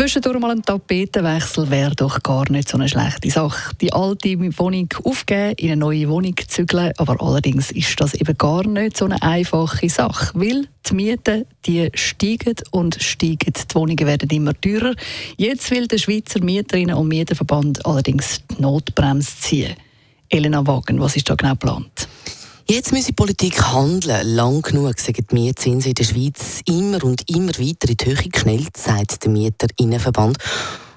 Zwischendurch mal ein Tapetenwechsel wäre doch gar nicht so eine schlechte Sache. Die alte Wohnung aufgeben, in eine neue Wohnung zügeln, aber allerdings ist das eben gar nicht so eine einfache Sache, weil die Mieten die steigen und steigen. Die Wohnungen werden immer teurer. Jetzt will der Schweizer Mieterinnen- und Mieterverband allerdings die Notbremse ziehen. Elena Wagen, was ist da genau geplant? Jetzt muss die Politik handeln. Lang genug sind die Mietzinsen in der Schweiz immer und immer weiter in die Höhe geschnellt, sagt der Mieterinnenverband.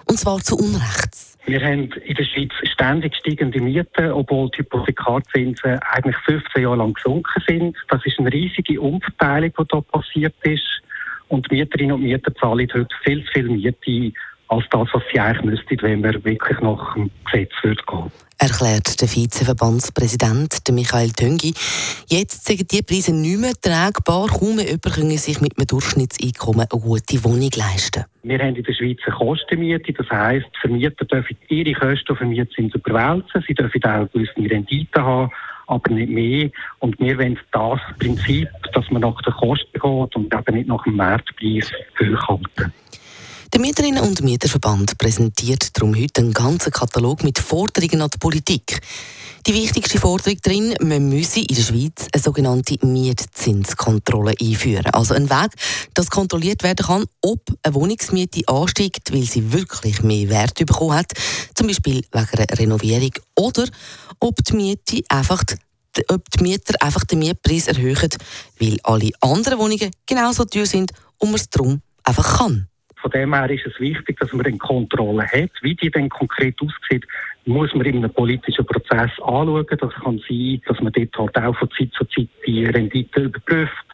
Und zwar zu Unrecht. Wir haben in der Schweiz ständig steigende Mieten, obwohl die Hypothekarzinsen eigentlich 15 Jahre lang gesunken sind. Das ist eine riesige Umverteilung, die hier passiert ist. Und Mieterinnen und Mieter zahlen heute viel viel Miete als das, was sie eigentlich müssten, wenn wir wirklich nach dem Gesetz würde gehen erklärt der Vizeverbandspräsident Michael Töngi. Jetzt sind die Preise nicht mehr tragbar. Kaum mehr jemand können sich mit einem Durchschnittseinkommen eine gute Wohnung leisten. Wir haben in der Schweiz eine Kostenmiete. Das heisst, Vermieter dürfen ihre Kosten auf Mietzins überwälzen. Sie dürfen auch gewisse Renditen haben aber nicht mehr. Und wir wollen das Prinzip, dass man nach den Kosten geht und eben nicht nach dem Marktpreis hochhalten. Der Mieterinnen- und Mieterverband präsentiert darum heute einen ganzen Katalog mit Forderungen an die Politik. Die wichtigste Forderung darin, man müsse in der Schweiz eine sogenannte Mietzinskontrolle einführen. Also ein Weg, dass kontrolliert werden kann, ob eine Wohnungsmiete ansteigt, weil sie wirklich mehr Wert bekommen hat, zum Beispiel wegen einer Renovierung, oder ob die Miete einfach ob die Mieter einfach den Mietpreis erhöhen, weil alle anderen Wohnungen genauso teuer sind und man es darum einfach kann. Von dem her ist es wichtig, dass man eine Kontrolle hat. Wie die dann konkret aussieht, muss man in einem politischen Prozess anschauen. Das kann sein, dass man dort halt auch von Zeit zu Zeit die Rendite überprüft.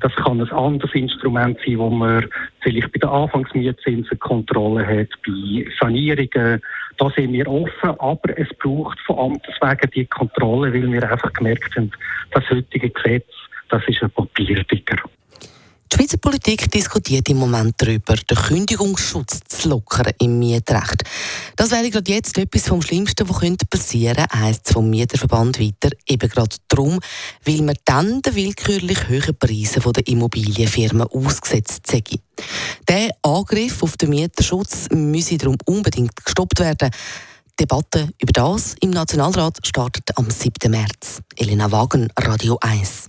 Das kann ein anderes Instrument sein, wo man vielleicht bei der Anfangsmietzinsen Kontrolle hat, bei Sanierungen. Da sind wir offen, aber es braucht von Amtes wegen die Kontrolle, weil wir einfach gemerkt haben, das heutige Gesetz, das ist ein Papiertiger. Die Schweizer Politik diskutiert im Moment darüber, den Kündigungsschutz zu lockern im Mietrecht. Das wäre gerade jetzt etwas vom Schlimmsten, was könnte passieren, heisst es vom Mieterverband weiter. Eben gerade darum, weil man dann den willkürlich hohen Preisen der Immobilienfirmen ausgesetzt sei. Der Angriff auf den Mieterschutz müsse darum unbedingt gestoppt werden. Die Debatte über das im Nationalrat startet am 7. März. Elena Wagen, Radio 1.